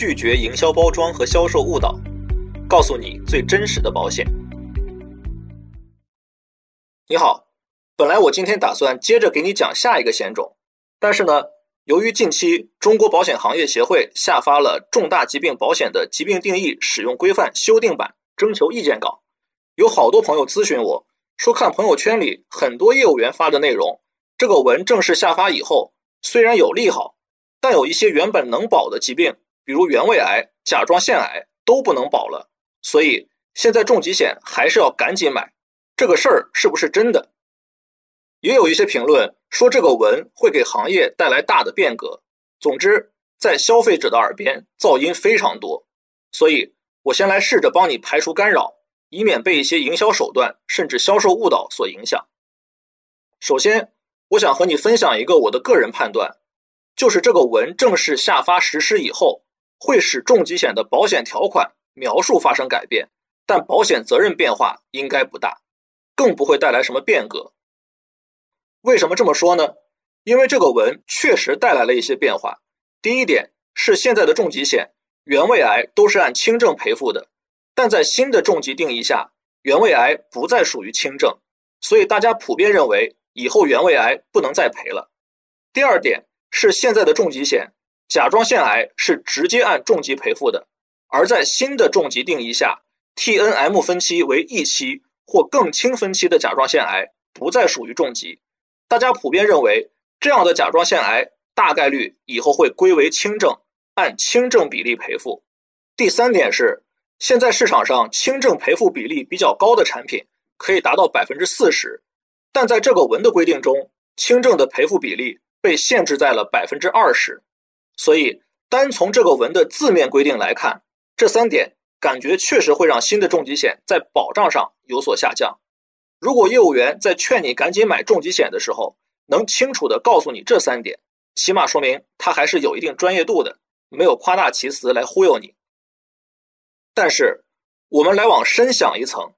拒绝营销包装和销售误导，告诉你最真实的保险。你好，本来我今天打算接着给你讲下一个险种，但是呢，由于近期中国保险行业协会下发了重大疾病保险的疾病定义使用规范修订版征求意见稿，有好多朋友咨询我说，看朋友圈里很多业务员发的内容，这个文正式下发以后，虽然有利好，但有一些原本能保的疾病，比如原位癌、甲状腺癌都不能保了，所以现在重疾险还是要赶紧买。这个事儿是不是真的？也有一些评论说这个文会给行业带来大的变革。总之，在消费者的耳边噪音非常多，所以我先来试着帮你排除干扰，以免被一些营销手段甚至销售误导所影响。首先，我想和你分享一个我的个人判断，就是这个文正式下发实施以后，会使重疾险的保险条款描述发生改变，但保险责任变化应该不大。更不会带来什么变革。为什么这么说呢？因为这个文确实带来了一些变化。第一点是现在的重疾险原位癌都是按轻症赔付的，但在新的重疾定义下，原位癌不再属于轻症，所以大家普遍认为以后原位癌不能再赔了。第二点是现在的重疾险甲状腺癌是直接按重疾赔付的，而在新的重疾定义下，T N M 分期为一期。或更轻分期的甲状腺癌不再属于重疾，大家普遍认为这样的甲状腺癌大概率以后会归为轻症，按轻症比例赔付。第三点是，现在市场上轻症赔付比例比较高的产品可以达到百分之四十，但在这个文的规定中，轻症的赔付比例被限制在了百分之二十。所以，单从这个文的字面规定来看，这三点。感觉确实会让新的重疾险在保障上有所下降。如果业务员在劝你赶紧买重疾险的时候，能清楚地告诉你这三点，起码说明他还是有一定专业度的，没有夸大其词来忽悠你。但是，我们来往深想一层，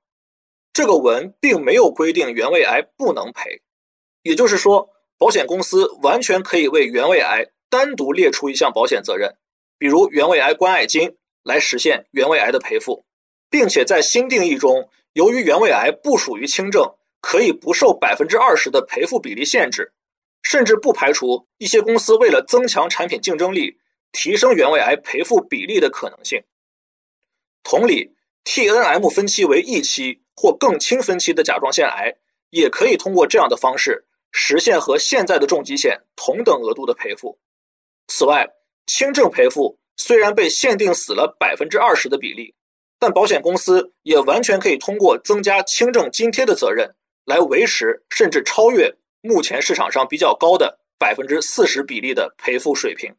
这个文并没有规定原位癌不能赔，也就是说，保险公司完全可以为原位癌单独列出一项保险责任，比如原位癌关爱金。来实现原位癌的赔付，并且在新定义中，由于原位癌不属于轻症，可以不受百分之二十的赔付比例限制，甚至不排除一些公司为了增强产品竞争力，提升原位癌赔付比例的可能性。同理，T N M 分期为一期或更轻分期的甲状腺癌，也可以通过这样的方式实现和现在的重疾险同等额度的赔付。此外，轻症赔付。虽然被限定死了百分之二十的比例，但保险公司也完全可以通过增加轻症津贴的责任，来维持甚至超越目前市场上比较高的百分之四十比例的赔付水平。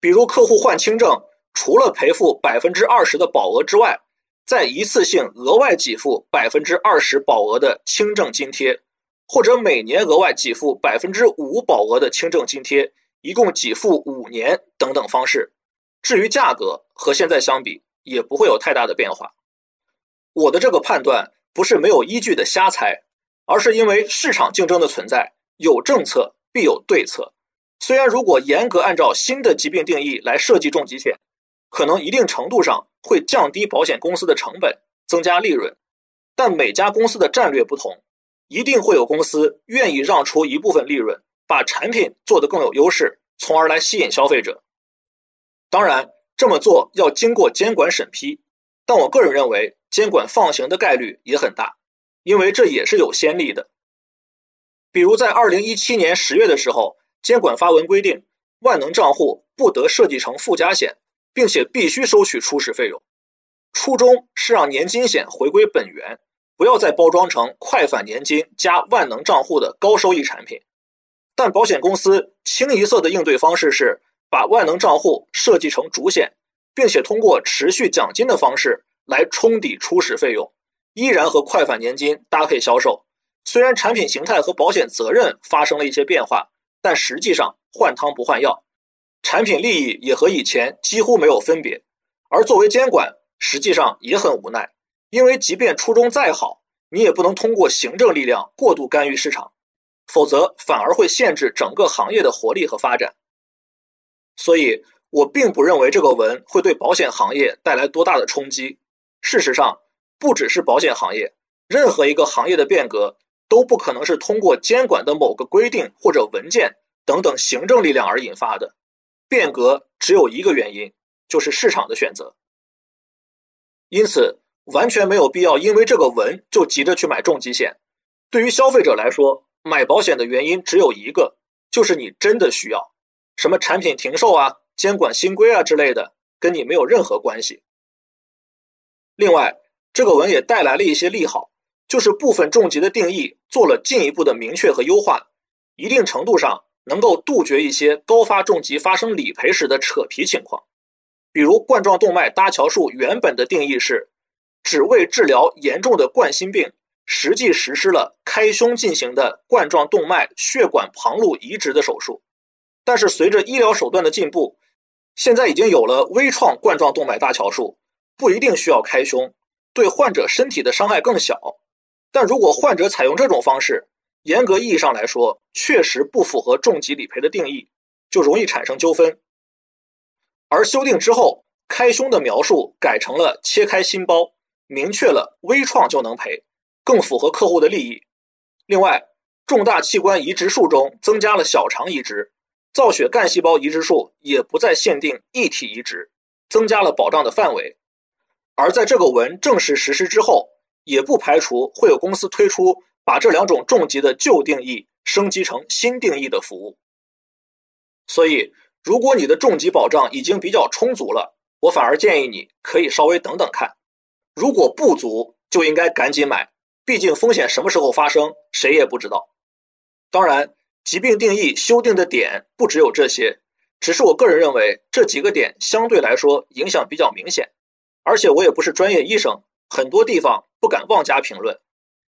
比如客户患轻症，除了赔付百分之二十的保额之外，再一次性额外给付百分之二十保额的轻症津贴，或者每年额外给付百分之五保额的轻症津贴，一共给付五年等等方式。至于价格和现在相比，也不会有太大的变化。我的这个判断不是没有依据的瞎猜，而是因为市场竞争的存在，有政策必有对策。虽然如果严格按照新的疾病定义来设计重疾险，可能一定程度上会降低保险公司的成本，增加利润，但每家公司的战略不同，一定会有公司愿意让出一部分利润，把产品做得更有优势，从而来吸引消费者。当然，这么做要经过监管审批，但我个人认为监管放行的概率也很大，因为这也是有先例的。比如在二零一七年十月的时候，监管发文规定，万能账户不得设计成附加险，并且必须收取初始费用。初衷是让年金险回归本源，不要再包装成快返年金加万能账户的高收益产品。但保险公司清一色的应对方式是。把万能账户设计成主险，并且通过持续奖金的方式来冲抵初始费用，依然和快返年金搭配销售。虽然产品形态和保险责任发生了一些变化，但实际上换汤不换药，产品利益也和以前几乎没有分别。而作为监管，实际上也很无奈，因为即便初衷再好，你也不能通过行政力量过度干预市场，否则反而会限制整个行业的活力和发展。所以，我并不认为这个文会对保险行业带来多大的冲击。事实上，不只是保险行业，任何一个行业的变革都不可能是通过监管的某个规定或者文件等等行政力量而引发的。变革只有一个原因，就是市场的选择。因此，完全没有必要因为这个文就急着去买重疾险。对于消费者来说，买保险的原因只有一个，就是你真的需要。什么产品停售啊、监管新规啊之类的，跟你没有任何关系。另外，这个文也带来了一些利好，就是部分重疾的定义做了进一步的明确和优化，一定程度上能够杜绝一些高发重疾发生理赔时的扯皮情况。比如冠状动脉搭桥术原本的定义是只为治疗严重的冠心病，实际实施了开胸进行的冠状动脉血管旁路移植的手术。但是随着医疗手段的进步，现在已经有了微创冠状动脉搭桥术，不一定需要开胸，对患者身体的伤害更小。但如果患者采用这种方式，严格意义上来说，确实不符合重疾理赔的定义，就容易产生纠纷。而修订之后，开胸的描述改成了切开心包，明确了微创就能赔，更符合客户的利益。另外，重大器官移植术中增加了小肠移植。造血干细胞移植术也不再限定异体移植，增加了保障的范围。而在这个文正式实施之后，也不排除会有公司推出把这两种重疾的旧定义升级成新定义的服务。所以，如果你的重疾保障已经比较充足了，我反而建议你可以稍微等等看。如果不足，就应该赶紧买，毕竟风险什么时候发生，谁也不知道。当然。疾病定义修订的点不只有这些，只是我个人认为这几个点相对来说影响比较明显，而且我也不是专业医生，很多地方不敢妄加评论。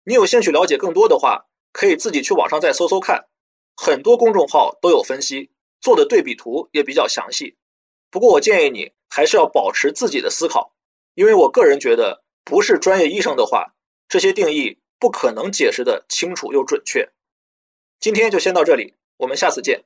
你有兴趣了解更多的话，可以自己去网上再搜搜看，很多公众号都有分析，做的对比图也比较详细。不过我建议你还是要保持自己的思考，因为我个人觉得不是专业医生的话，这些定义不可能解释的清楚又准确。今天就先到这里，我们下次见。